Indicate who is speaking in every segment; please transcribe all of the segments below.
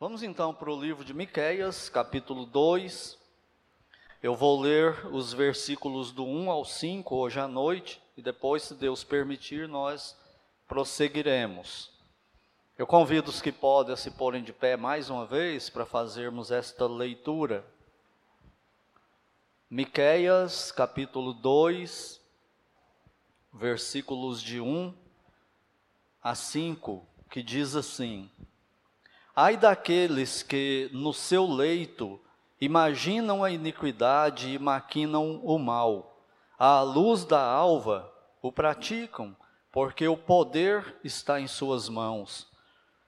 Speaker 1: Vamos então para o livro de Miqueias, capítulo 2. Eu vou ler os versículos do 1 ao 5 hoje à noite e depois, se Deus permitir, nós prosseguiremos. Eu convido os que podem a se porem de pé mais uma vez para fazermos esta leitura. Miqueias, capítulo 2, versículos de 1 a 5, que diz assim: Ai daqueles que no seu leito imaginam a iniquidade e maquinam o mal. À luz da alva o praticam, porque o poder está em suas mãos.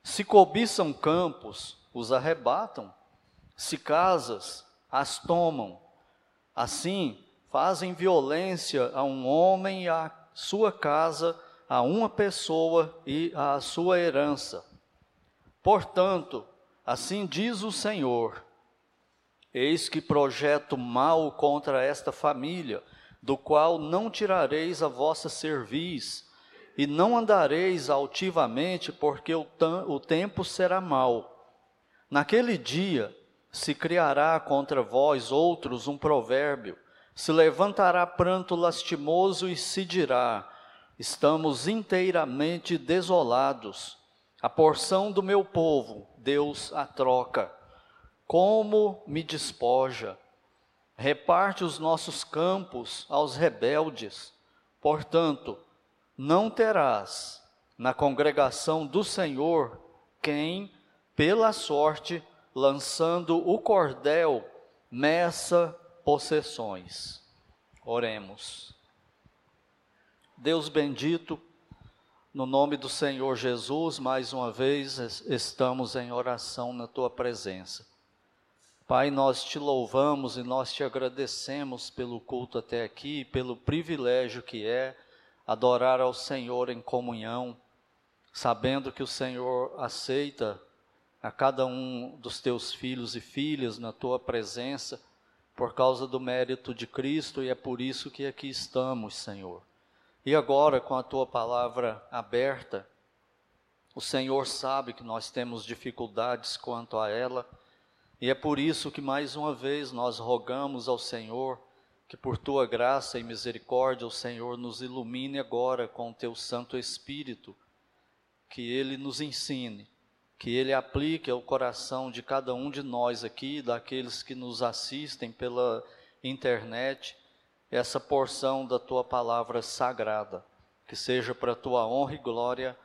Speaker 1: Se cobiçam campos, os arrebatam. Se casas, as tomam. Assim, fazem violência a um homem e à sua casa, a uma pessoa e à sua herança Portanto, assim diz o Senhor: Eis que projeto mal contra esta família, do qual não tirareis a vossa cerviz, e não andareis altivamente, porque o, o tempo será mau. Naquele dia se criará contra vós outros um provérbio, se levantará pranto lastimoso e se dirá: Estamos inteiramente desolados a porção do meu povo, Deus a troca. Como me despoja. Reparte os nossos campos aos rebeldes. Portanto, não terás na congregação do Senhor quem, pela sorte, lançando o cordel, meça possessões. Oremos. Deus bendito, no nome do Senhor Jesus, mais uma vez estamos em oração na tua presença. Pai, nós te louvamos e nós te agradecemos pelo culto até aqui, pelo privilégio que é adorar ao Senhor em comunhão, sabendo que o Senhor aceita a cada um dos teus filhos e filhas na tua presença por causa do mérito de Cristo e é por isso que aqui estamos, Senhor. E agora, com a tua palavra aberta, o Senhor sabe que nós temos dificuldades quanto a ela, e é por isso que mais uma vez nós rogamos ao Senhor que por tua graça e misericórdia o Senhor nos ilumine agora com o teu Santo Espírito, que ele nos ensine, que ele aplique ao coração de cada um de nós aqui, daqueles que nos assistem pela internet, essa porção da tua palavra sagrada, que seja para a tua honra e glória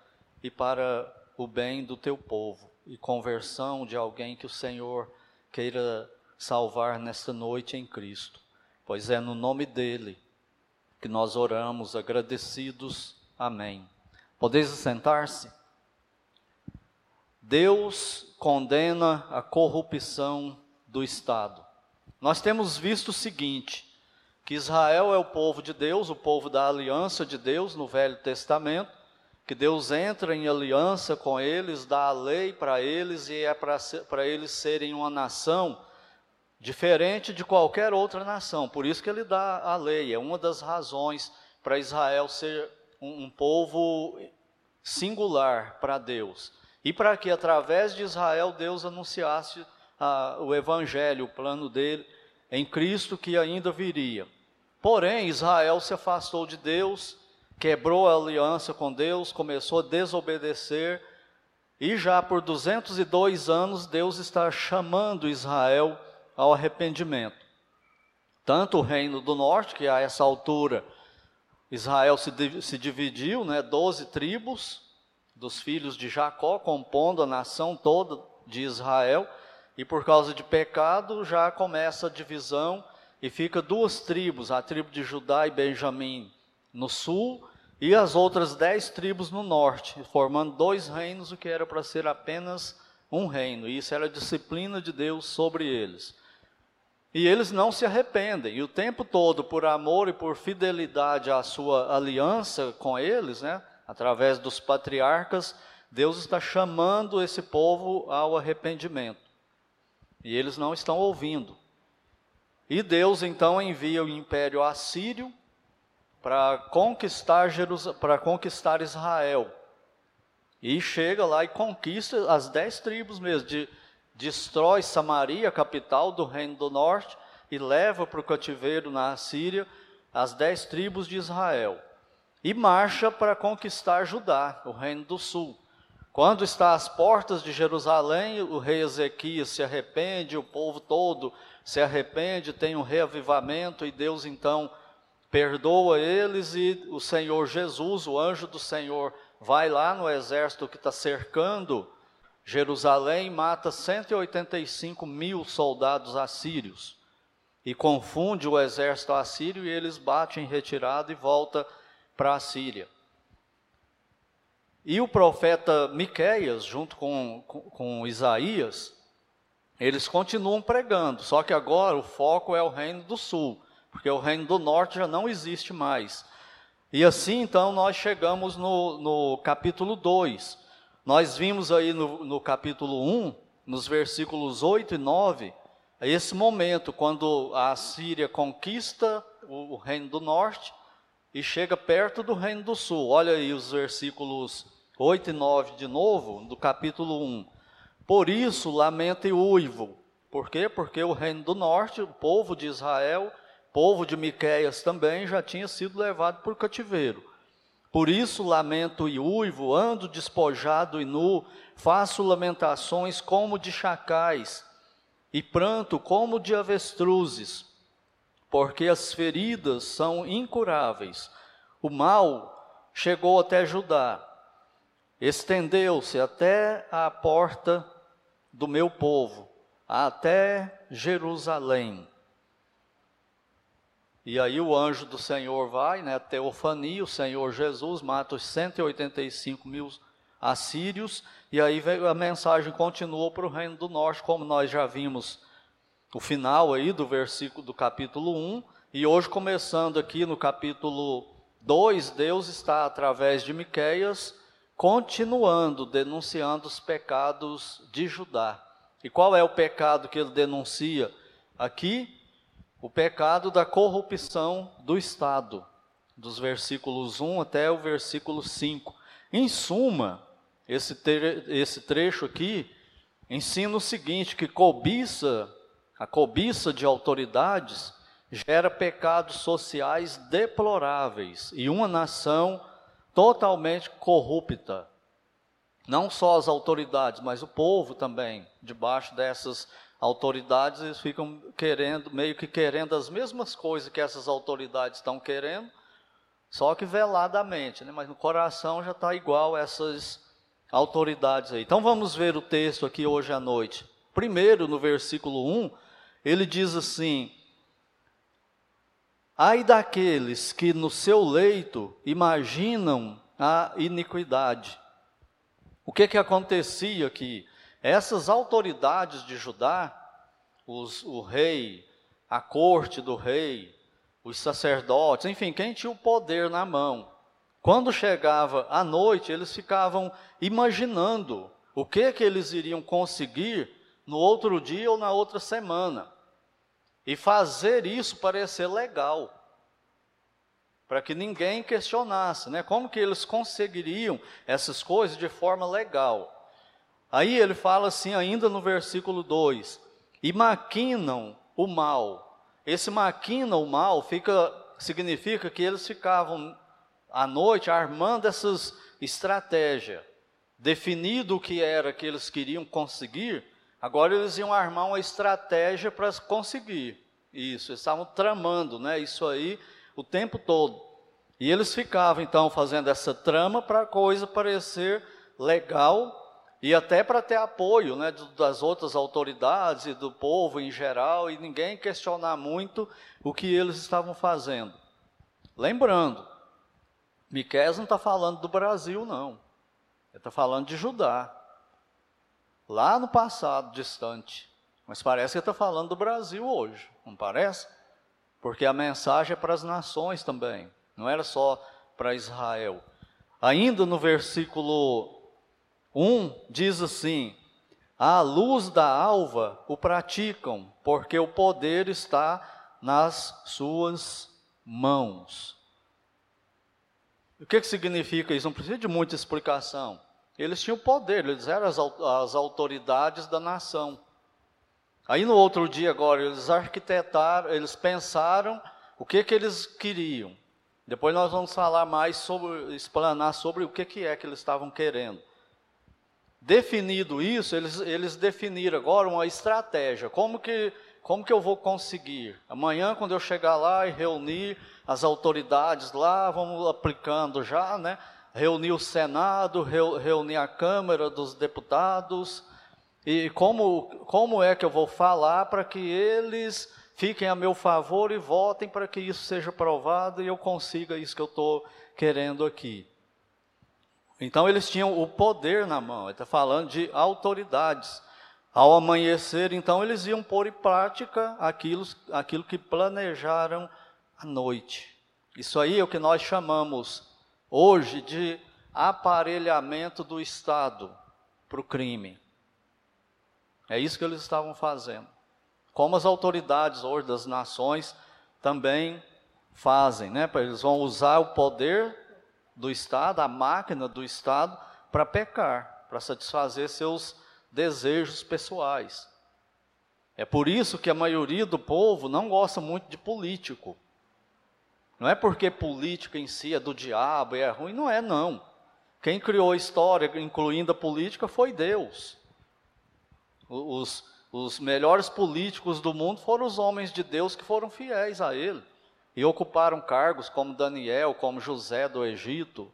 Speaker 1: e para o bem do teu povo e conversão de alguém que o Senhor queira salvar nesta noite em Cristo. Pois é no nome dele que nós oramos agradecidos. Amém. Podeis sentar-se? Deus condena a corrupção do Estado. Nós temos visto o seguinte: que Israel é o povo de Deus, o povo da aliança de Deus no Velho Testamento, que Deus entra em aliança com eles, dá a lei para eles e é para eles serem uma nação diferente de qualquer outra nação. Por isso que ele dá a lei, é uma das razões para Israel ser um, um povo singular para Deus. E para que através de Israel Deus anunciasse ah, o evangelho, o plano dele em Cristo que ainda viria. Porém, Israel se afastou de Deus, quebrou a aliança com Deus, começou a desobedecer, e já por 202 anos Deus está chamando Israel ao arrependimento. Tanto o reino do norte, que a essa altura Israel se, se dividiu, né, 12 tribos dos filhos de Jacó, compondo a nação toda de Israel, e por causa de pecado já começa a divisão e fica duas tribos, a tribo de Judá e Benjamim no sul e as outras dez tribos no norte, formando dois reinos, o que era para ser apenas um reino. E isso era a disciplina de Deus sobre eles. E eles não se arrependem, e o tempo todo, por amor e por fidelidade à sua aliança com eles, né, através dos patriarcas, Deus está chamando esse povo ao arrependimento. E eles não estão ouvindo. E Deus então envia o império assírio para conquistar para conquistar Israel. E chega lá e conquista as dez tribos mesmo, de, destrói Samaria, capital do reino do norte, e leva para o cativeiro na Assíria as dez tribos de Israel. E marcha para conquistar Judá, o reino do sul. Quando está às portas de Jerusalém, o rei Ezequias se arrepende, o povo todo se arrepende, tem um reavivamento, e Deus então perdoa eles, e o Senhor Jesus, o anjo do Senhor, vai lá no exército que está cercando Jerusalém, mata 185 mil soldados assírios e confunde o exército assírio e eles batem em retirada e volta para a Síria. E o profeta Miqueias, junto com, com, com, Isaías, eles continuam pregando, só que agora o foco é o reino do sul, porque o reino do norte já não existe mais. E assim, então, nós chegamos no, no capítulo 2. Nós vimos aí no, no capítulo 1, nos versículos 8 e 9, esse momento quando a Síria conquista o, o reino do norte e chega perto do reino do sul. Olha aí os versículos 8 e 9 de novo, do capítulo 1. Por isso lamenta e uivo. Por quê? Porque o reino do norte, o povo de Israel, povo de Miqueias também já tinha sido levado por cativeiro. Por isso lamento e uivo, ando despojado e nu, faço lamentações como de chacais e pranto como de avestruzes, porque as feridas são incuráveis. O mal chegou até Judá, estendeu-se até a porta do meu povo, até Jerusalém. E aí o anjo do Senhor vai, né, teofania, o Senhor Jesus mata os 185 mil assírios, e aí a mensagem continuou para o reino do norte, como nós já vimos o final aí do versículo do capítulo 1, e hoje começando aqui no capítulo 2, Deus está através de Miqueias continuando denunciando os pecados de Judá. E qual é o pecado que ele denuncia aqui? O pecado da corrupção do Estado, dos versículos 1 até o versículo 5. Em suma, esse, esse trecho aqui ensina o seguinte: que cobiça, a cobiça de autoridades gera pecados sociais deploráveis e uma nação totalmente corrupta. Não só as autoridades, mas o povo também, debaixo dessas autoridades, eles ficam querendo, meio que querendo as mesmas coisas que essas autoridades estão querendo, só que veladamente, né? mas no coração já está igual essas autoridades aí. Então vamos ver o texto aqui hoje à noite. Primeiro, no versículo 1, ele diz assim: Ai daqueles que no seu leito imaginam a iniquidade. O que que acontecia aqui? Essas autoridades de Judá, os, o rei, a corte do rei, os sacerdotes, enfim, quem tinha o poder na mão, quando chegava a noite, eles ficavam imaginando o que que eles iriam conseguir no outro dia ou na outra semana. E fazer isso parecer legal. Para que ninguém questionasse, né? Como que eles conseguiriam essas coisas de forma legal? Aí ele fala assim, ainda no versículo 2: E maquinam o mal. Esse maquina o mal fica, significa que eles ficavam à noite armando essas estratégias, definido o que era que eles queriam conseguir, agora eles iam armar uma estratégia para conseguir isso, eles estavam tramando, né, isso aí o tempo todo. E eles ficavam então fazendo essa trama para a coisa parecer legal e até para ter apoio né, das outras autoridades e do povo em geral e ninguém questionar muito o que eles estavam fazendo. Lembrando, Miqués não está falando do Brasil, não. Ele está falando de Judá. Lá no passado distante. Mas parece que está falando do Brasil hoje, não parece? Porque a mensagem é para as nações também, não era só para Israel. Ainda no versículo 1 diz assim: À luz da alva o praticam, porque o poder está nas suas mãos. O que, que significa isso? Não precisa de muita explicação. Eles tinham poder, eles eram as, as autoridades da nação. Aí no outro dia agora eles arquitetaram, eles pensaram o que que eles queriam. Depois nós vamos falar mais sobre, explanar sobre o que que é que eles estavam querendo. Definido isso, eles, eles definiram agora uma estratégia. Como que, como que eu vou conseguir? Amanhã, quando eu chegar lá e reunir as autoridades lá, vamos aplicando já, né? Reunir o Senado, reunir a Câmara dos Deputados, e como, como é que eu vou falar para que eles fiquem a meu favor e votem para que isso seja aprovado e eu consiga isso que eu estou querendo aqui. Então eles tinham o poder na mão, está falando de autoridades. Ao amanhecer, então, eles iam pôr em prática aquilo, aquilo que planejaram à noite. Isso aí é o que nós chamamos hoje de aparelhamento do Estado para o crime. É isso que eles estavam fazendo. Como as autoridades hoje das nações também fazem, né? Eles vão usar o poder do Estado, a máquina do Estado, para pecar, para satisfazer seus desejos pessoais. É por isso que a maioria do povo não gosta muito de político. Não é porque política em si é do diabo e é ruim, não é não. Quem criou a história, incluindo a política, foi Deus. Os, os melhores políticos do mundo foram os homens de Deus que foram fiéis a Ele e ocuparam cargos como Daniel, como José do Egito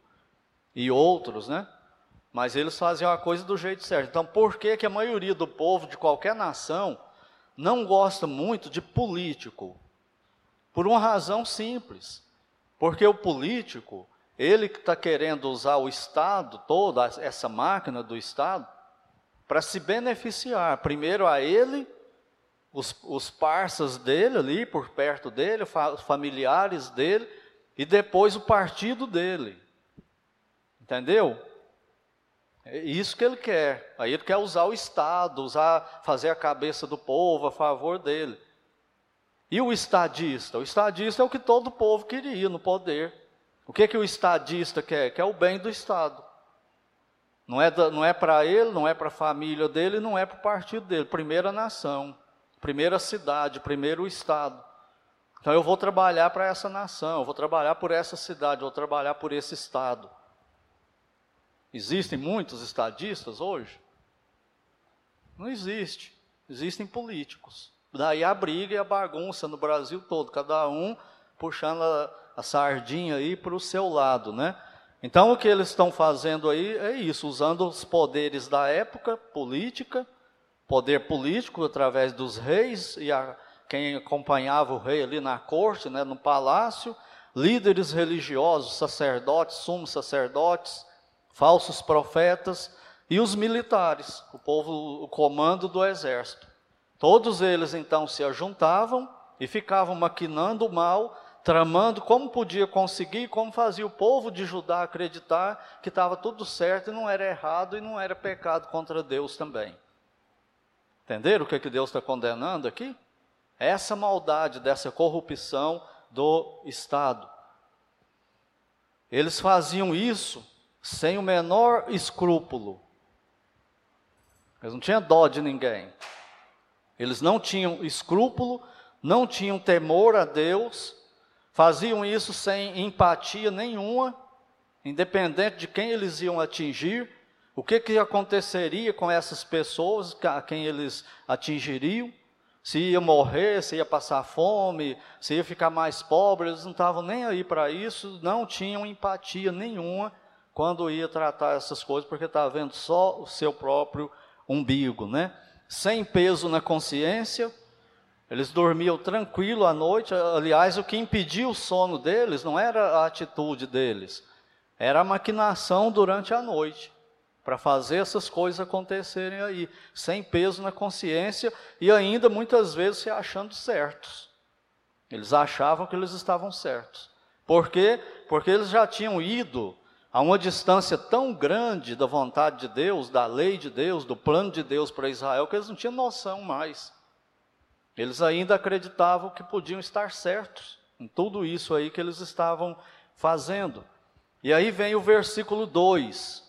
Speaker 1: e outros, né? Mas eles faziam a coisa do jeito certo. Então, por que, que a maioria do povo de qualquer nação não gosta muito de político? Por uma razão simples. Porque o político, ele que está querendo usar o Estado, toda essa máquina do Estado, para se beneficiar, primeiro a ele, os, os parças dele ali, por perto dele, os familiares dele, e depois o partido dele. Entendeu? É isso que ele quer. Aí ele quer usar o Estado, usar, fazer a cabeça do povo a favor dele. E o estadista? O estadista é o que todo povo queria no poder. O que, que o estadista quer? Quer o bem do Estado. Não é, não é para ele, não é para a família dele, não é para o partido dele. Primeira nação, primeira cidade, primeiro estado. Então eu vou trabalhar para essa nação, eu vou trabalhar por essa cidade, eu vou trabalhar por esse estado. Existem muitos estadistas hoje? Não existe. Existem políticos. Daí a briga e a bagunça no Brasil todo, cada um puxando a, a sardinha aí para o seu lado, né? Então, o que eles estão fazendo aí é isso, usando os poderes da época política, poder político através dos reis e a, quem acompanhava o rei ali na corte, né, no palácio, líderes religiosos, sacerdotes, sumos sacerdotes, falsos profetas e os militares, o povo, o comando do exército. Todos eles então se ajuntavam e ficavam maquinando o mal tramando como podia conseguir, como fazia o povo de Judá acreditar que estava tudo certo e não era errado e não era pecado contra Deus também. Entenderam o que, que Deus está condenando aqui? Essa maldade, dessa corrupção do Estado. Eles faziam isso sem o menor escrúpulo. Eles não tinham dó de ninguém. Eles não tinham escrúpulo, não tinham temor a Deus Faziam isso sem empatia nenhuma, independente de quem eles iam atingir, o que, que aconteceria com essas pessoas a quem eles atingiriam, se ia morrer, se ia passar fome, se ia ficar mais pobre, eles não estavam nem aí para isso, não tinham empatia nenhuma quando ia tratar essas coisas, porque estava vendo só o seu próprio umbigo, né? Sem peso na consciência, eles dormiam tranquilo à noite. Aliás, o que impedia o sono deles não era a atitude deles, era a maquinação durante a noite para fazer essas coisas acontecerem aí, sem peso na consciência e ainda muitas vezes se achando certos. Eles achavam que eles estavam certos. Por quê? Porque eles já tinham ido a uma distância tão grande da vontade de Deus, da lei de Deus, do plano de Deus para Israel, que eles não tinham noção mais. Eles ainda acreditavam que podiam estar certos em tudo isso aí que eles estavam fazendo. E aí vem o versículo 2.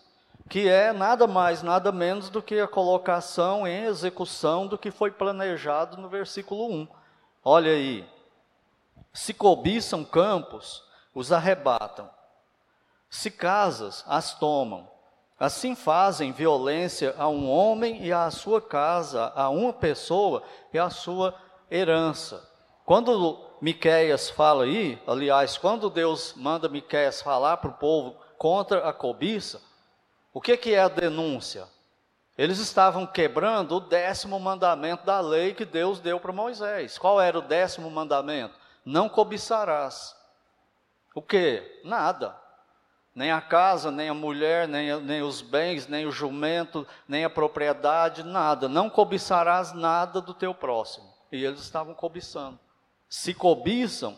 Speaker 1: que é nada mais, nada menos do que a colocação em execução do que foi planejado no versículo 1. Olha aí. Se cobiçam campos, os arrebatam. Se casas, as tomam. Assim fazem violência a um homem e à sua casa, a uma pessoa e à sua herança. Quando Miqueias fala aí, aliás, quando Deus manda Miqueias falar para o povo contra a cobiça, o que, que é a denúncia? Eles estavam quebrando o décimo mandamento da lei que Deus deu para Moisés. Qual era o décimo mandamento? Não cobiçarás. O que? Nada. Nem a casa, nem a mulher, nem, nem os bens, nem o jumento, nem a propriedade, nada. Não cobiçarás nada do teu próximo. E eles estavam cobiçando. Se cobiçam,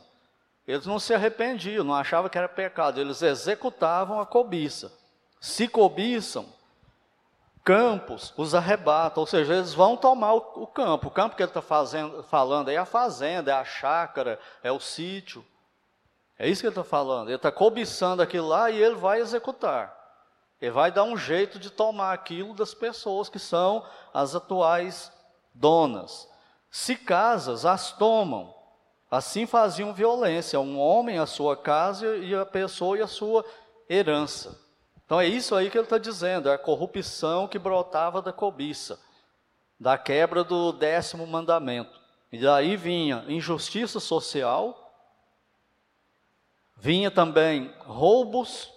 Speaker 1: eles não se arrependiam, não achavam que era pecado, eles executavam a cobiça se cobiçam, campos os arrebatam, ou seja, eles vão tomar o, o campo. O campo que ele está falando é a fazenda, é a chácara, é o sítio. É isso que ele está falando. Ele está cobiçando aquilo lá e ele vai executar. Ele vai dar um jeito de tomar aquilo das pessoas que são as atuais donas. Se casas, as tomam. Assim faziam violência, um homem a sua casa e a pessoa e a sua herança. Então é isso aí que ele está dizendo, é a corrupção que brotava da cobiça, da quebra do décimo mandamento. E daí vinha injustiça social, vinha também roubos,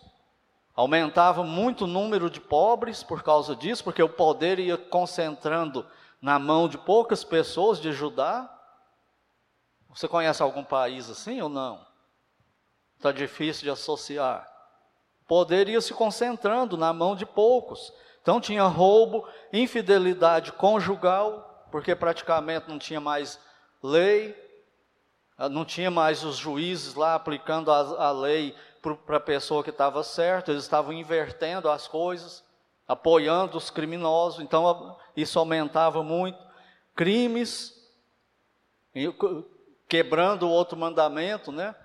Speaker 1: aumentava muito o número de pobres por causa disso, porque o poder ia concentrando na mão de poucas pessoas de Judá. Você conhece algum país assim ou não? Está difícil de associar poder ia se concentrando na mão de poucos. Então tinha roubo, infidelidade conjugal, porque praticamente não tinha mais lei, não tinha mais os juízes lá aplicando a, a lei para a pessoa que estava certa, eles estavam invertendo as coisas, apoiando os criminosos, então isso aumentava muito. Crimes, quebrando o outro mandamento, né?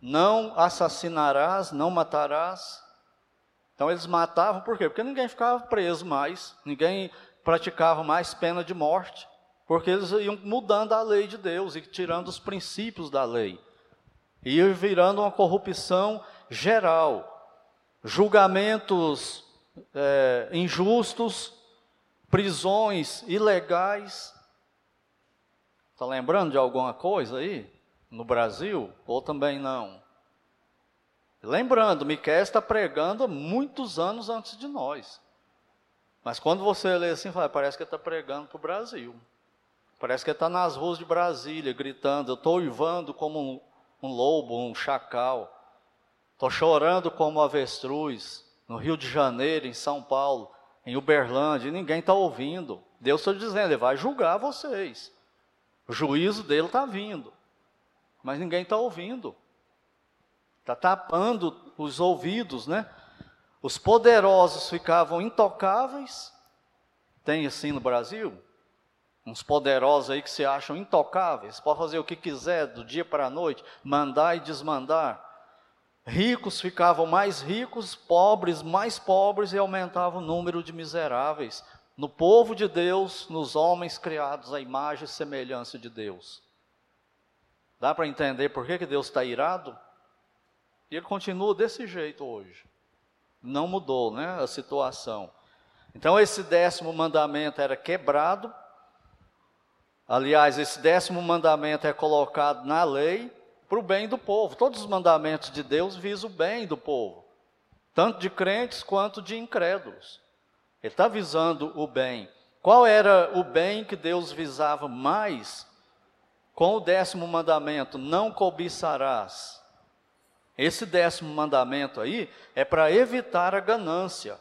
Speaker 1: Não assassinarás, não matarás. Então eles matavam por quê? Porque ninguém ficava preso mais, ninguém praticava mais pena de morte, porque eles iam mudando a lei de Deus e tirando os princípios da lei. E virando uma corrupção geral. Julgamentos é, injustos, prisões ilegais. Está lembrando de alguma coisa aí? no Brasil, ou também não. Lembrando, Miquel está pregando muitos anos antes de nós. Mas quando você lê assim, parece que está pregando para o Brasil. Parece que ele está nas ruas de Brasília, gritando, eu estou uivando como um, um lobo, um chacal. Estou chorando como avestruz, no Rio de Janeiro, em São Paulo, em Uberlândia, e ninguém está ouvindo. Deus está dizendo, ele vai julgar vocês. O juízo dele está vindo mas ninguém está ouvindo. Está tapando os ouvidos, né? Os poderosos ficavam intocáveis. Tem assim no Brasil? Uns poderosos aí que se acham intocáveis, pode fazer o que quiser do dia para a noite, mandar e desmandar. Ricos ficavam mais ricos, pobres mais pobres e aumentava o número de miseráveis no povo de Deus, nos homens criados à imagem e semelhança de Deus. Dá para entender por que, que Deus está irado? E ele continua desse jeito hoje. Não mudou né, a situação. Então, esse décimo mandamento era quebrado. Aliás, esse décimo mandamento é colocado na lei para o bem do povo. Todos os mandamentos de Deus visam o bem do povo, tanto de crentes quanto de incrédulos. Ele está visando o bem. Qual era o bem que Deus visava mais com o décimo mandamento, não cobiçarás. Esse décimo mandamento aí é para evitar a ganância.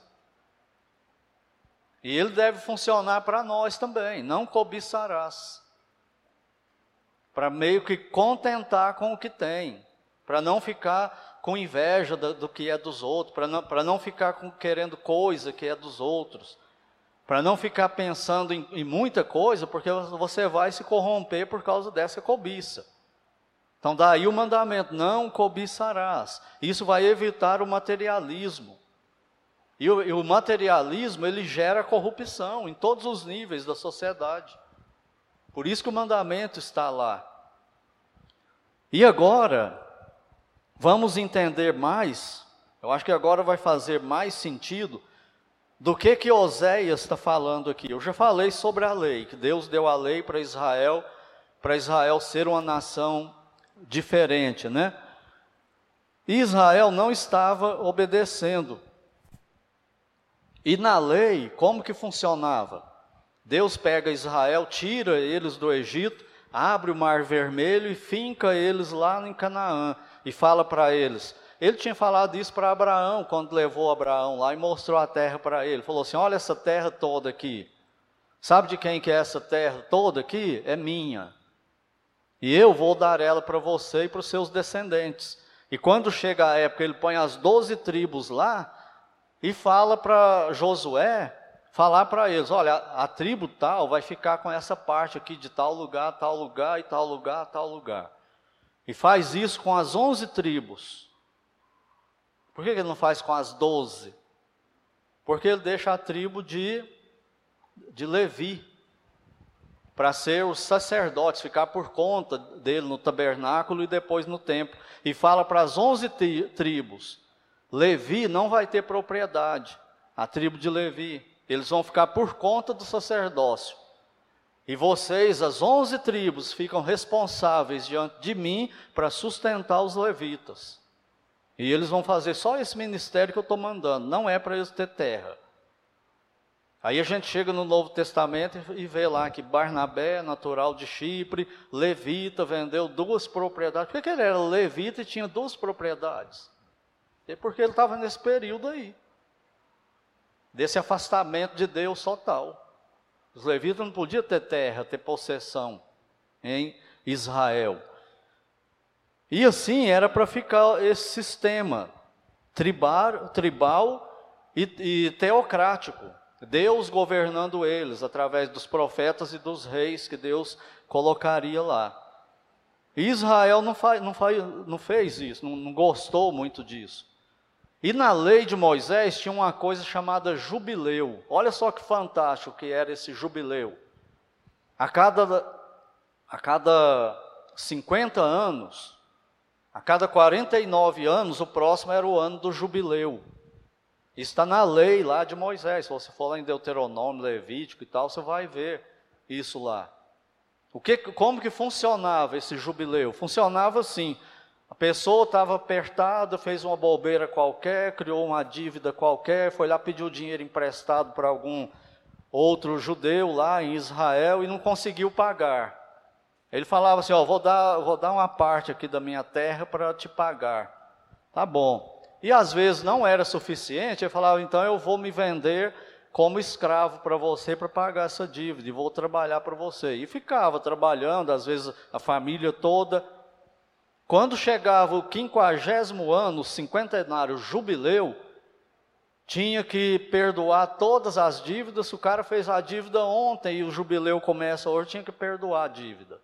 Speaker 1: E ele deve funcionar para nós também, não cobiçarás. Para meio que contentar com o que tem, para não ficar com inveja do, do que é dos outros, para não, não ficar com, querendo coisa que é dos outros para não ficar pensando em, em, muita coisa, porque você vai se corromper por causa dessa cobiça. Então, daí o mandamento: não cobiçarás. Isso vai evitar o materialismo. E o, e o materialismo, ele gera corrupção em todos os níveis da sociedade. Por isso que o mandamento está lá. E agora, vamos entender mais, eu acho que agora vai fazer mais sentido do que que Oséias está falando aqui. Eu já falei sobre a lei, que Deus deu a lei para Israel, para Israel ser uma nação diferente, né? Israel não estava obedecendo. E na lei, como que funcionava? Deus pega Israel, tira eles do Egito, abre o mar vermelho e finca eles lá em Canaã e fala para eles. Ele tinha falado isso para Abraão quando levou Abraão lá e mostrou a terra para ele. Falou assim: "Olha essa terra toda aqui. Sabe de quem que é essa terra toda aqui? É minha. E eu vou dar ela para você e para os seus descendentes. E quando chega a época, ele põe as doze tribos lá e fala para Josué falar para eles: olha, a, tribo tal vai ficar com essa parte aqui de tal lugar, tal lugar e tal lugar, tal lugar. E faz isso com as onze tribos. Por que ele não faz com as doze? Porque ele deixa a tribo de, de Levi para ser os sacerdotes, ficar por conta dele no tabernáculo e depois no templo. E fala para as onze tribos: Levi não vai ter propriedade, a tribo de Levi, eles vão ficar por conta do sacerdócio. E vocês, as onze tribos, ficam responsáveis diante de mim para sustentar os levitas. E eles vão fazer só esse ministério que eu estou mandando, não é para eles ter terra. Aí a gente chega no Novo Testamento e vê lá que Barnabé, natural de Chipre, levita, vendeu duas propriedades. Por que ele era levita e tinha duas propriedades? É porque ele estava nesse período aí, desse afastamento de Deus total. Os levitas não podiam ter terra, ter possessão em Israel. E assim era para ficar esse sistema tribal, tribal e, e teocrático. Deus governando eles através dos profetas e dos reis que Deus colocaria lá. Israel não, faz, não, faz, não fez isso, não, não gostou muito disso. E na lei de Moisés tinha uma coisa chamada jubileu. Olha só que fantástico que era esse jubileu. A cada, a cada 50 anos, a cada 49 anos, o próximo era o ano do jubileu. Está na lei lá de Moisés. Se você for lá em Deuteronômio, Levítico e tal, você vai ver isso lá. O que, como que funcionava esse jubileu? Funcionava assim: a pessoa estava apertada, fez uma bobeira qualquer, criou uma dívida qualquer, foi lá pediu dinheiro emprestado para algum outro judeu lá em Israel e não conseguiu pagar. Ele falava assim: Ó, vou dar, vou dar uma parte aqui da minha terra para te pagar. Tá bom e às vezes não era suficiente, ele falava, então eu vou me vender como escravo para você para pagar essa dívida, e vou trabalhar para você. E ficava trabalhando, às vezes a família toda. Quando chegava o quinquagésimo ano, o cinquentenário jubileu, tinha que perdoar todas as dívidas. Se o cara fez a dívida ontem e o jubileu começa hoje, tinha que perdoar a dívida.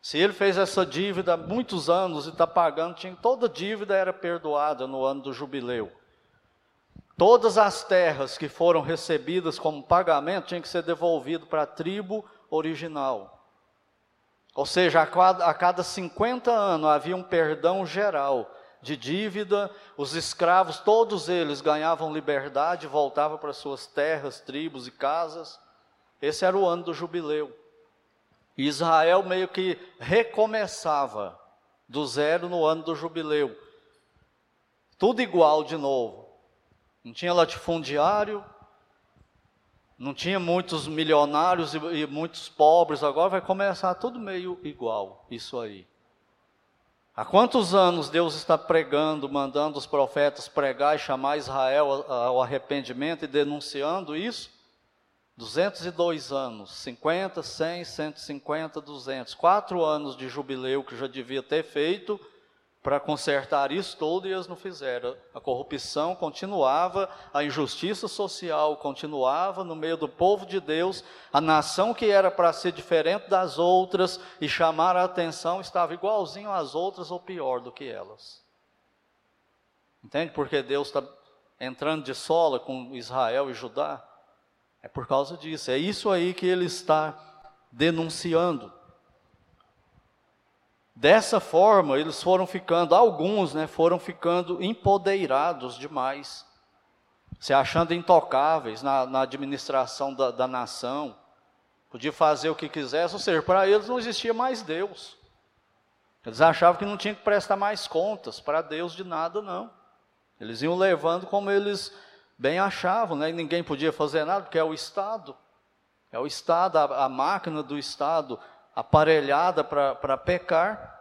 Speaker 1: Se ele fez essa dívida há muitos anos e está pagando, tinha, toda dívida era perdoada no ano do jubileu. Todas as terras que foram recebidas como pagamento tinham que ser devolvido para a tribo original. Ou seja, a cada, a cada 50 anos havia um perdão geral de dívida, os escravos, todos eles ganhavam liberdade, voltavam para suas terras, tribos e casas. Esse era o ano do jubileu. Israel meio que recomeçava do zero no ano do jubileu. Tudo igual de novo. Não tinha latifundiário, não tinha muitos milionários e, e muitos pobres, agora vai começar tudo meio igual, isso aí. Há quantos anos Deus está pregando, mandando os profetas pregar e chamar Israel ao arrependimento e denunciando isso? 202 anos, 50, 100, 150, 200. Quatro anos de jubileu que já devia ter feito para consertar isso tudo e eles não fizeram. A corrupção continuava, a injustiça social continuava no meio do povo de Deus, a nação que era para ser diferente das outras e chamar a atenção estava igualzinho às outras ou pior do que elas. Entende? Porque Deus está entrando de sola com Israel e Judá? É por causa disso. É isso aí que ele está denunciando. Dessa forma, eles foram ficando, alguns, né, foram ficando empodeirados demais, se achando intocáveis na, na administração da, da nação, podia fazer o que quisesse, ou seja, para eles não existia mais Deus. Eles achavam que não tinha que prestar mais contas para Deus de nada, não. Eles iam levando como eles bem achavam, né? E ninguém podia fazer nada, porque é o Estado. É o Estado, a, a máquina do Estado aparelhada para pecar.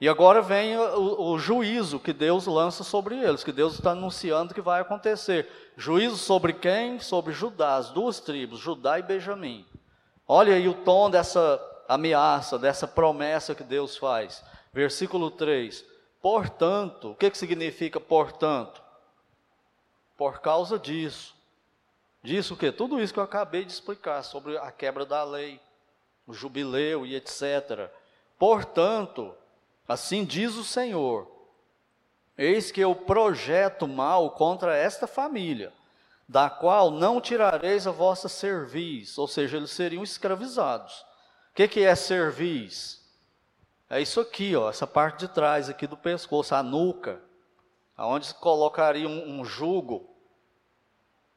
Speaker 1: E agora vem o, o, juízo que Deus lança sobre eles, que Deus está anunciando que vai acontecer. Juízo sobre quem? Sobre Judá, as duas tribos, Judá e Benjamim. Olha aí o tom dessa ameaça, dessa promessa que Deus faz. Versículo 3: Portanto, o que, que significa portanto? Por causa disso. Disso o quê? Tudo isso que eu acabei de explicar sobre a quebra da lei, o jubileu e etc. Portanto, assim diz o Senhor: Eis que eu projeto mal contra esta família, da qual não tirareis a vossa cerviz, ou seja, eles seriam escravizados. O que, que é cerviz? É isso aqui, ó, essa parte de trás aqui do pescoço, a nuca, aonde se colocaria um, um jugo.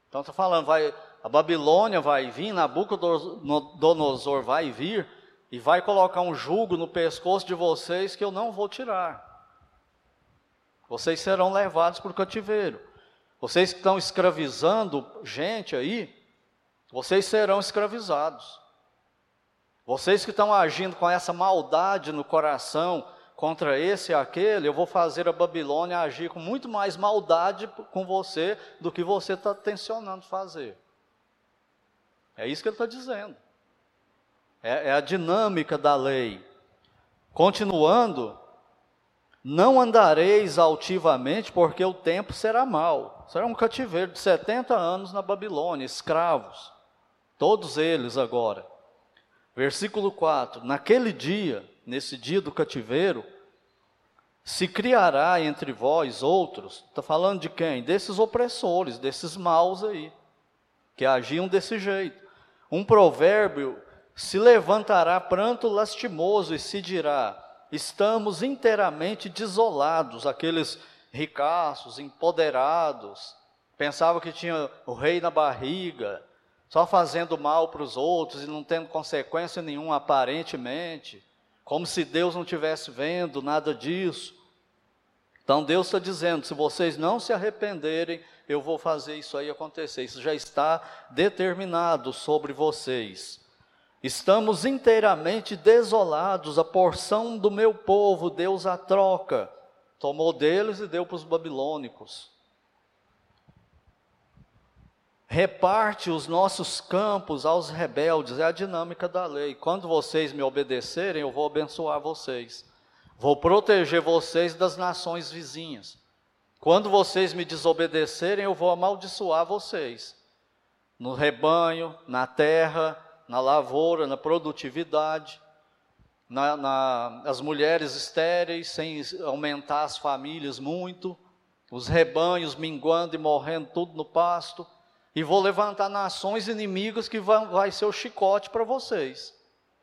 Speaker 1: Então está falando, vai, a Babilônia vai vir, Nabucodonosor vai vir e vai colocar um jugo no pescoço de vocês que eu não vou tirar. Vocês serão levados para o cativeiro. Vocês que estão escravizando gente aí, vocês serão escravizados. Vocês que estão agindo com essa maldade no coração contra esse e aquele, eu vou fazer a Babilônia agir com muito mais maldade com você do que você está tensionando fazer. É isso que ele está dizendo. É, é a dinâmica da lei. Continuando, não andareis altivamente, porque o tempo será mau. Será um cativeiro de 70 anos na Babilônia, escravos. Todos eles agora. Versículo 4: Naquele dia, nesse dia do cativeiro, se criará entre vós outros, está falando de quem? Desses opressores, desses maus aí, que agiam desse jeito. Um provérbio se levantará pranto lastimoso e se dirá: estamos inteiramente desolados, aqueles ricaços, empoderados, pensavam que tinha o rei na barriga, só fazendo mal para os outros e não tendo consequência nenhuma aparentemente, como se Deus não estivesse vendo nada disso. Então Deus está dizendo: se vocês não se arrependerem, eu vou fazer isso aí acontecer. Isso já está determinado sobre vocês. Estamos inteiramente desolados, a porção do meu povo Deus a troca. Tomou deles e deu para os babilônicos reparte os nossos campos aos rebeldes, é a dinâmica da lei. Quando vocês me obedecerem, eu vou abençoar vocês. Vou proteger vocês das nações vizinhas. Quando vocês me desobedecerem, eu vou amaldiçoar vocês. No rebanho, na terra, na lavoura, na produtividade, na, na, as mulheres estéreis, sem aumentar as famílias muito, os rebanhos minguando e morrendo tudo no pasto e vou levantar nações inimigas que vão, vai ser o chicote para vocês.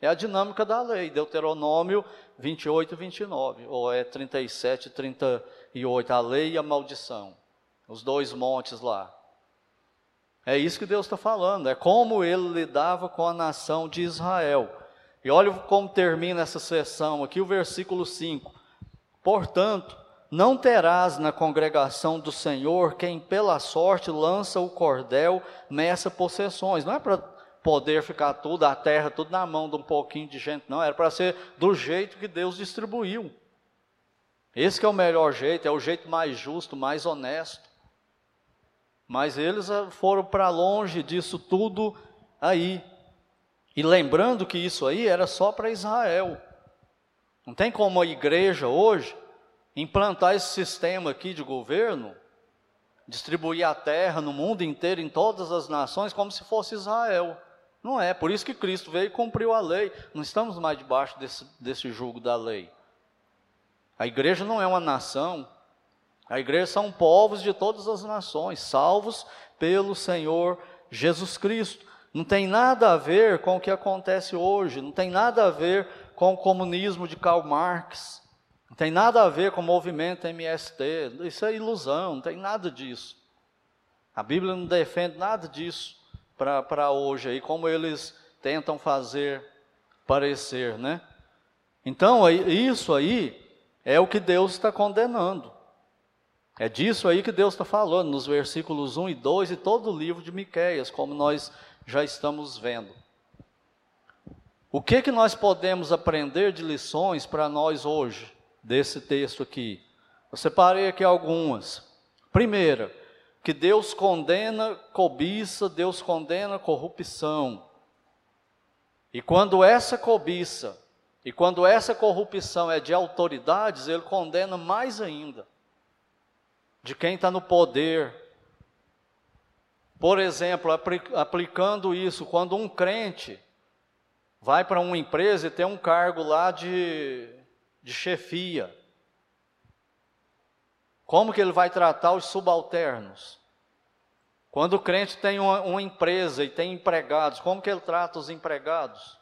Speaker 1: É a dinâmica da lei, Deuteronômio 28 e 29, ou é 37 e 38, a lei e a maldição, os dois montes lá. É isso que Deus está falando, é como ele lidava com a nação de Israel. E olha como termina essa sessão aqui, o versículo 5. Portanto, não terás na congregação do Senhor quem pela sorte lança o cordel nessa possessões. Não é para poder ficar tudo, a terra, tudo na mão de um pouquinho de gente, não. Era para ser do jeito que Deus distribuiu. Esse é o melhor jeito, é o jeito mais justo, mais honesto. Mas eles ah, foram para longe disso tudo aí. E lembrando que isso aí era só para Israel. Não tem como a igreja hoje implantar esse sistema aqui de governo, distribuir a terra no mundo inteiro, em todas as nações, como se fosse Israel. Não é, por isso que Cristo veio e cumpriu a lei. Não estamos mais debaixo desse, desse jugo da lei. A igreja não é uma nação, A igreja são povos de todas as nações, salvos pelo Senhor Jesus Cristo. Não tem nada a ver com o que acontece hoje, não tem nada a ver com o comunismo de Karl Marx, não tem nada a ver com o movimento MST, isso é ilusão, não tem nada disso. A Bíblia não defende nada disso para hoje, aí, como eles tentam fazer parecer, né? Então, isso aí é o que Deus está condenando. É disso aí que Deus está falando nos versículos 1 e 2 e todo o livro de Miqueias, como nós já estamos vendo. O que que nós podemos aprender de lições para nós hoje desse texto aqui? Eu separei aqui algumas. Primeira, que Deus condena cobiça, Deus condena corrupção. E quando essa cobiça e quando essa corrupção é de autoridades, ele condena mais ainda de quem está no poder. Por exemplo, aplicando isso, quando um crente vai para uma empresa e tem um cargo lá de, de chefia, como que ele vai tratar os subalternos? Quando o crente tem uma, uma empresa e tem empregados, como que ele trata os empregados?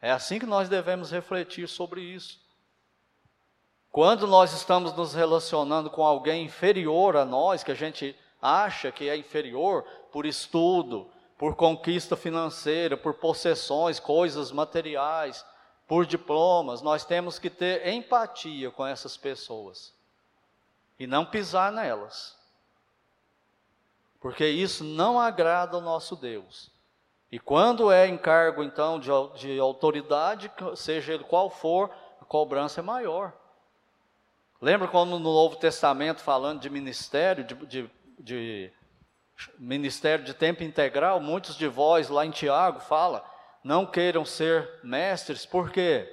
Speaker 1: É assim que nós devemos refletir sobre isso. Quando nós estamos nos relacionando com alguém inferior a nós, que a gente acha que é inferior por estudo, por conquista financeira, por possessões, coisas materiais, por diplomas, nós temos que ter empatia com essas pessoas e não pisar nelas. Porque isso não agrada ao nosso Deus. E quando é encargo, então, de, de autoridade, seja ele qual for, a cobrança é maior. Lembra quando no Novo Testamento, falando de ministério, de, de, de ministério de tempo integral, muitos de vós lá em Tiago fala, não queiram ser mestres, por quê?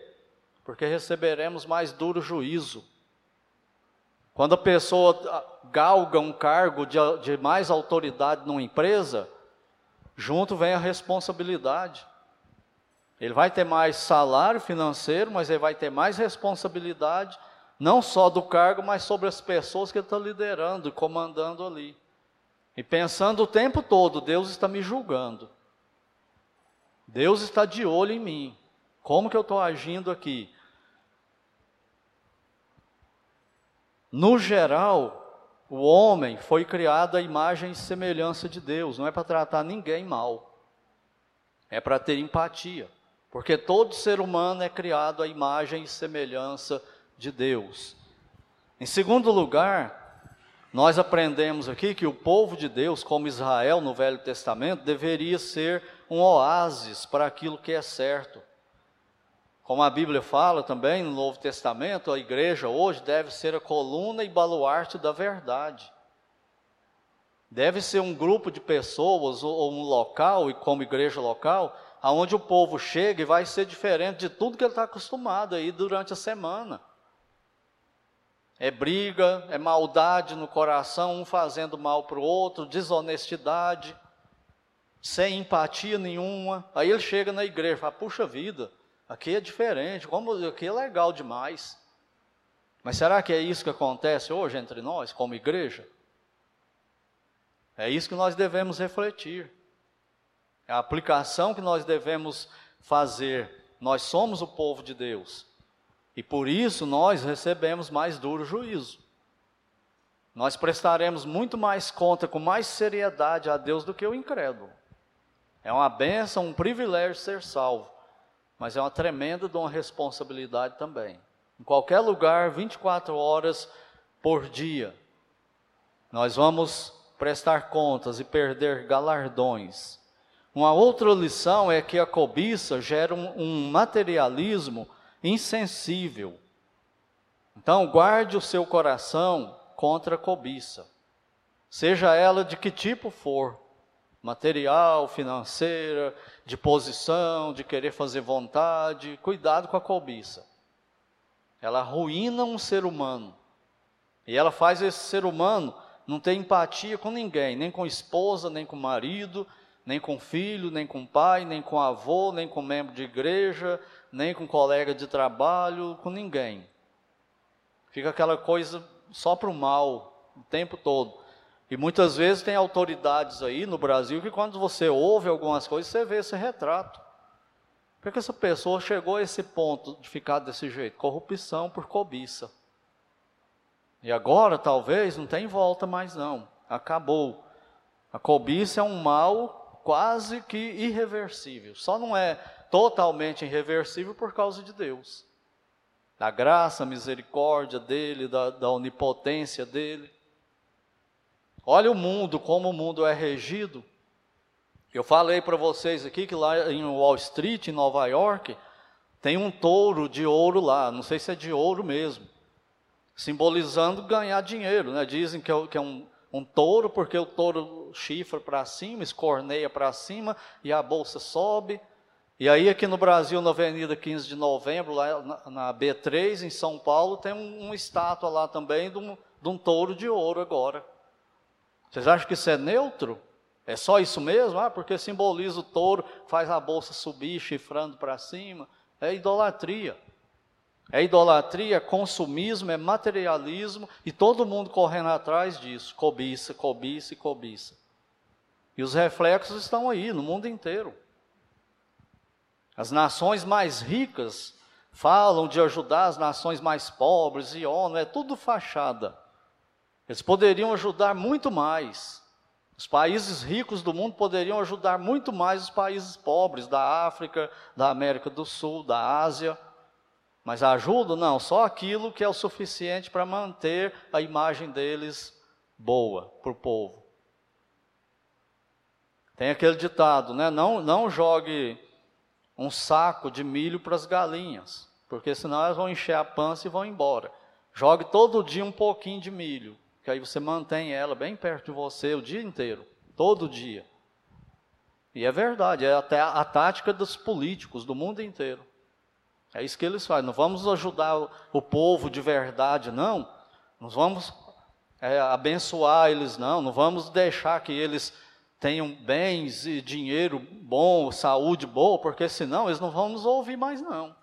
Speaker 1: Porque receberemos mais duro juízo. Quando a pessoa galga um cargo de, de mais autoridade numa empresa, junto vem a responsabilidade. Ele vai ter mais salário financeiro, mas ele vai ter mais responsabilidade, não só do cargo, mas sobre as pessoas que ele está liderando comandando ali. E pensando o tempo todo, Deus está me julgando. Deus está de olho em mim. Como que eu estou agindo aqui? No geral, o homem foi criado à imagem e semelhança de Deus, não é para tratar ninguém mal, é para ter empatia, porque todo ser humano é criado à imagem e semelhança de Deus. Em segundo lugar, nós aprendemos aqui que o povo de Deus, como Israel no Velho Testamento, deveria ser um oásis para aquilo que é certo. Como a Bíblia fala também no Novo Testamento, a igreja hoje deve ser a coluna e baluarte da verdade. Deve ser um grupo de pessoas ou um local, e como igreja local, aonde o povo chega e vai ser diferente de tudo que ele está acostumado aí durante a semana. É briga, é maldade no coração, um fazendo mal para o outro, desonestidade, sem empatia nenhuma. Aí ele chega na igreja e fala: puxa vida, Aqui é diferente, como aqui é legal demais. Mas será que é isso que acontece hoje entre nós, como igreja? É isso que nós devemos refletir. É a aplicação que nós devemos fazer. Nós somos o povo de Deus. E por isso nós recebemos mais duro juízo. Nós prestaremos muito mais conta, com mais seriedade a Deus do que o incrédulo. É uma benção, um privilégio ser salvo mas é uma tremenda de uma responsabilidade também. Em qualquer lugar, 24 horas por dia, nós vamos prestar contas e perder galardões. Uma outra lição é que a cobiça gera um, um materialismo insensível. Então, guarde o seu coração contra a cobiça, seja ela de que tipo for material, financeira, de posição, de querer fazer vontade. Cuidado com a cobiça. Ela arruína um ser humano. E ela faz esse ser humano não ter empatia com ninguém, nem com esposa, nem com marido, nem com filho, nem com pai, nem com avô, nem com membro de igreja, nem com colega de trabalho, com ninguém. Fica aquela coisa só para o mal o tempo todo. E muitas vezes tem autoridades aí no Brasil que quando você ouve algumas coisas, você vê esse retrato. Por que essa pessoa chegou a esse ponto de ficar desse jeito? Corrupção por cobiça. E agora, talvez, não tem volta mais não. Acabou. A cobiça é um mal quase que irreversível. Só não é totalmente irreversível por causa de Deus. Da graça, misericórdia dele, da, da onipotência dele. Olha o mundo, como o mundo é regido eu falei para vocês aqui que lá em Wall Street, em Nova York, tem um touro de ouro lá, não sei se é de ouro mesmo, simbolizando ganhar dinheiro, né? Dizem que é, é um, um touro, porque o touro chifra para cima, escorneia para cima e a bolsa sobe. E aí aqui no Brasil, na Avenida 15 de Novembro, lá na, na B3, em São Paulo, tem um, uma estátua lá também de um, de um touro de ouro agora. Vocês acham que isso é neutro? É só isso mesmo? Ah, porque simboliza o touro, faz a bolsa subir, chifrando para cima. É idolatria. É idolatria, consumismo, é materialismo e todo mundo correndo atrás disso. Cobiça, cobiça e cobiça. E os reflexos estão aí no mundo inteiro. As nações mais ricas falam de ajudar as nações mais pobres e ONU, é tudo fachada. Eles poderiam ajudar muito mais. Os países ricos do mundo poderiam ajudar muito mais os países pobres da África, da América do Sul, da Ásia. Mas ajuda? Não, só aquilo que é o suficiente para manter a imagem deles boa para o povo. Tem aquele ditado, né? Não, não jogue um saco de milho para as galinhas, porque senão elas vão encher a pança e vão embora. Jogue todo dia um pouquinho de milho que aí você mantém ela bem perto de você o dia inteiro, todo dia. E é verdade, é até a, tática dos políticos do mundo inteiro. É isso que eles fazem. Não vamos ajudar o, o povo de verdade, não. Não vamos é, abençoar eles, não. Não vamos deixar que eles tenham bens e dinheiro bom, saúde boa, porque senão eles não vão nos ouvir mais, não.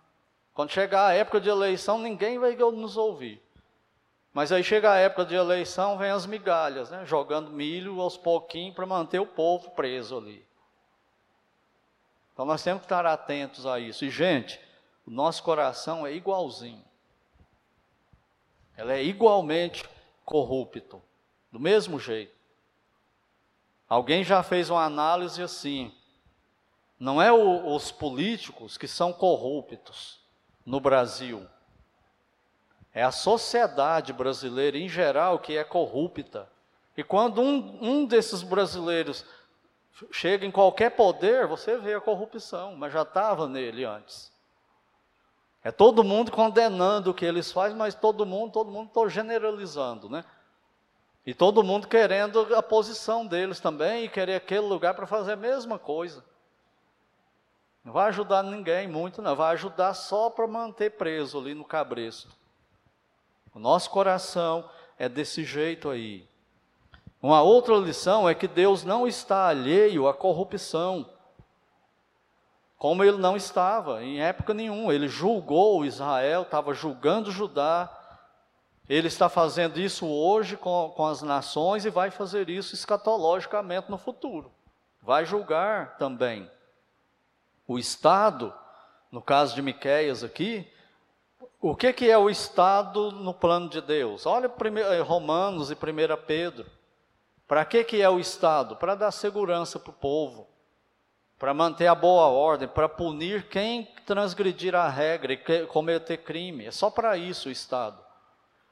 Speaker 1: Quando chegar a época de eleição, ninguém vai nos ouvir. Mas aí chega a época de eleição, vem as migalhas, né? jogando milho aos pouquinhos para manter o povo preso ali. Então nós temos que estar atentos a isso. E, gente, o nosso coração é igualzinho. Ela é igualmente corrupto, do mesmo jeito. Alguém já fez uma análise assim: não é o, os políticos que são corruptos no Brasil, é a sociedade brasileira em geral que é corrupta. E quando um, um desses brasileiros chega em qualquer poder, você vê a corrupção, mas já estava nele antes. É todo mundo condenando o que eles fazem, mas todo mundo, todo mundo estou generalizando, né? E todo mundo querendo a posição deles também e querer aquele lugar para fazer a mesma coisa. Não vai ajudar ninguém muito, não. Vai ajudar só para manter preso ali no cabresto. O nosso coração é desse jeito aí. Uma outra lição é que Deus não está alheio à corrupção, como ele não estava em época nenhuma. Ele julgou Israel, estava julgando Judá. Ele está fazendo isso hoje com, com as nações e vai fazer isso escatologicamente no futuro. Vai julgar também. O Estado, no caso de Miqueias aqui, o que, que é o Estado no plano de Deus? Olha eh, Romanos e 1 Pedro. Para que, que é o Estado? Para dar segurança para o povo, para manter a boa ordem, para punir quem transgredir a regra e cometer crime. É só para isso o Estado.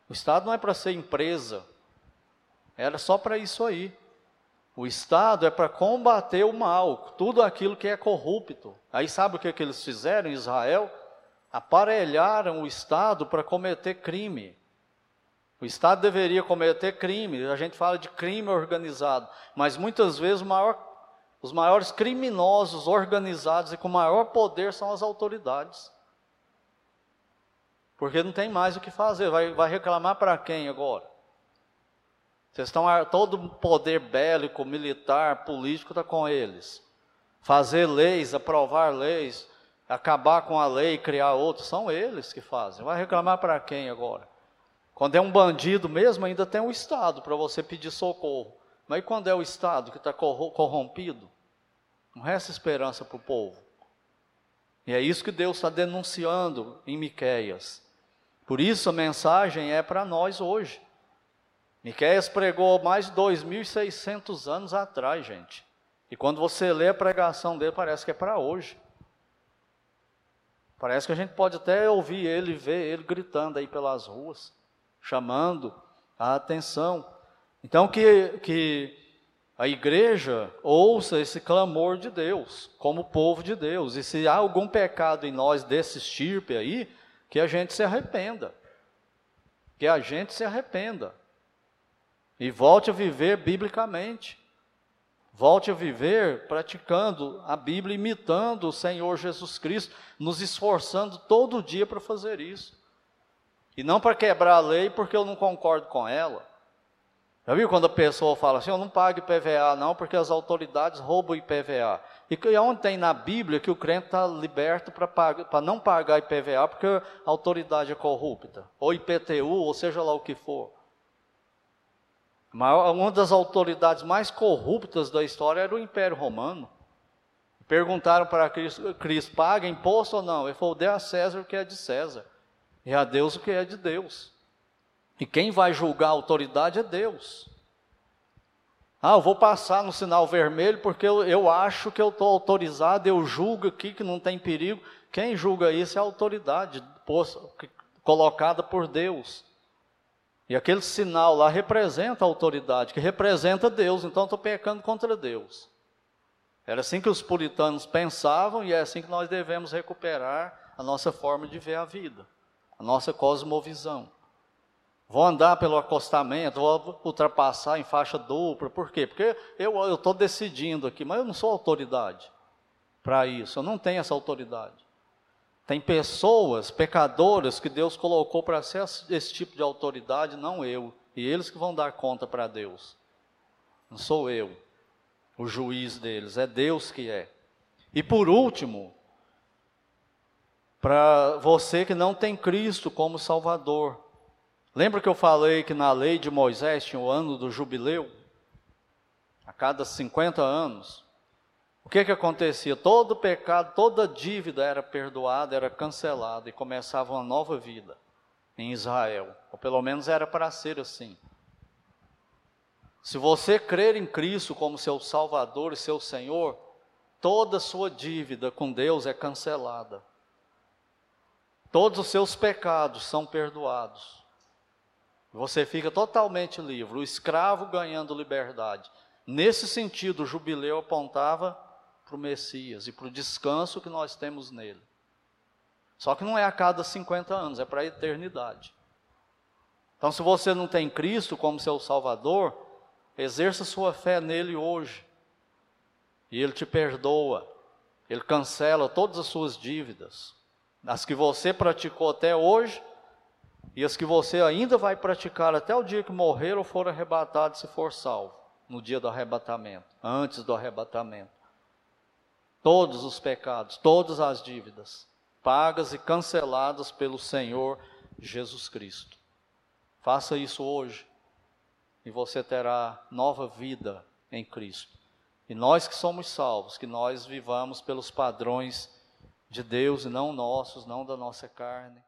Speaker 1: O Estado não é para ser empresa, era só para isso aí. O Estado é para combater o mal, tudo aquilo que é corrupto. Aí sabe o que, que eles fizeram em Israel? Aparelharam o Estado para cometer crime. O Estado deveria cometer crime, a gente fala de crime organizado, mas muitas vezes maior, os maiores criminosos organizados e com maior poder são as autoridades. Porque não tem mais o que fazer, vai, vai reclamar para quem agora? Vocês estão, todo poder bélico, militar, político está com eles. Fazer leis, aprovar leis, acabar com a lei e criar outros, são eles que fazem. Vai reclamar para quem agora? Quando é um bandido mesmo, ainda tem o Estado para você pedir socorro. Mas e quando é o Estado que está corrompido? Não resta esperança para o povo. E é isso que Deus está denunciando em Miqueias. Por isso a mensagem é para nós hoje. Miqueias pregou mais de 2.600 anos atrás, gente. E quando você lê a pregação dele, parece que é para hoje. Parece que a gente pode até ouvir ele, ver ele gritando aí pelas ruas, chamando a atenção. Então que, que a igreja ouça esse clamor de Deus, como povo de Deus. E se há algum pecado em nós desse estirpe aí, que a gente se arrependa. Que a gente se arrependa. E volte a viver biblicamente. Volte a viver praticando a Bíblia, imitando o Senhor Jesus Cristo, nos esforçando todo dia para fazer isso. E não para quebrar a lei porque eu não concordo com ela. Já viu quando a pessoa fala assim, eu não pago IPVA não, porque as autoridades roubam IPVA. E onde tem na Bíblia que o crente está liberto para não pagar IPVA porque a autoridade é corrupta, ou IPTU, ou seja lá o que for. Uma das autoridades mais corruptas da história era o Império Romano. Perguntaram para Cristo, Cristo paga imposto ou não? Ele falou, dê a César o que é de César, e a Deus o que é de Deus. E quem vai julgar a autoridade é Deus. Ah, eu vou passar no sinal vermelho porque eu, eu acho que eu estou autorizado, eu julgo aqui que não tem perigo. Quem julga isso é a autoridade colocada por Deus. E aquele sinal lá representa a autoridade, que representa Deus, então estou pecando contra Deus. Era assim que os puritanos pensavam e é assim que nós devemos recuperar a nossa forma de ver a vida, a nossa cosmovisão. Vou andar pelo acostamento, vou ultrapassar em faixa dupla. Por quê? Porque eu estou decidindo aqui, mas eu não sou autoridade para isso, eu não tenho essa autoridade. Tem pessoas, pecadoras, que Deus colocou para ser esse tipo de autoridade, não eu. E eles que vão dar conta para Deus. Não sou eu, o juiz deles, é Deus que é. E por último, para você que não tem Cristo como Salvador, Lembra que eu falei que na lei de Moisés tinha o ano do jubileu? A cada 50 anos. O que que acontecia? Todo pecado, toda dívida era perdoada, era cancelada e começava uma nova vida em Israel. Ou pelo menos era para ser assim. Se você crer em Cristo como seu Salvador e seu Senhor, toda sua dívida com Deus é cancelada. Todos os seus pecados são perdoados. Você fica totalmente livre, o escravo ganhando liberdade. Nesse sentido, o jubileu apontava para o Messias e para o descanso que nós temos nele. Só que não é a cada 50 anos, é para a eternidade. Então, se você não tem Cristo como seu Salvador, exerça sua fé nele hoje. E ele te perdoa, ele cancela todas as suas dívidas, as que você praticou até hoje e as que você ainda vai praticar até o dia que morrer ou for arrebatado, se for salvo, no dia do arrebatamento, antes do arrebatamento. Todos os pecados, todas as dívidas, pagas e canceladas pelo Senhor Jesus Cristo. Faça isso hoje e você terá nova vida em Cristo. E nós que somos salvos, que nós vivamos pelos padrões de Deus e não nossos, não da nossa carne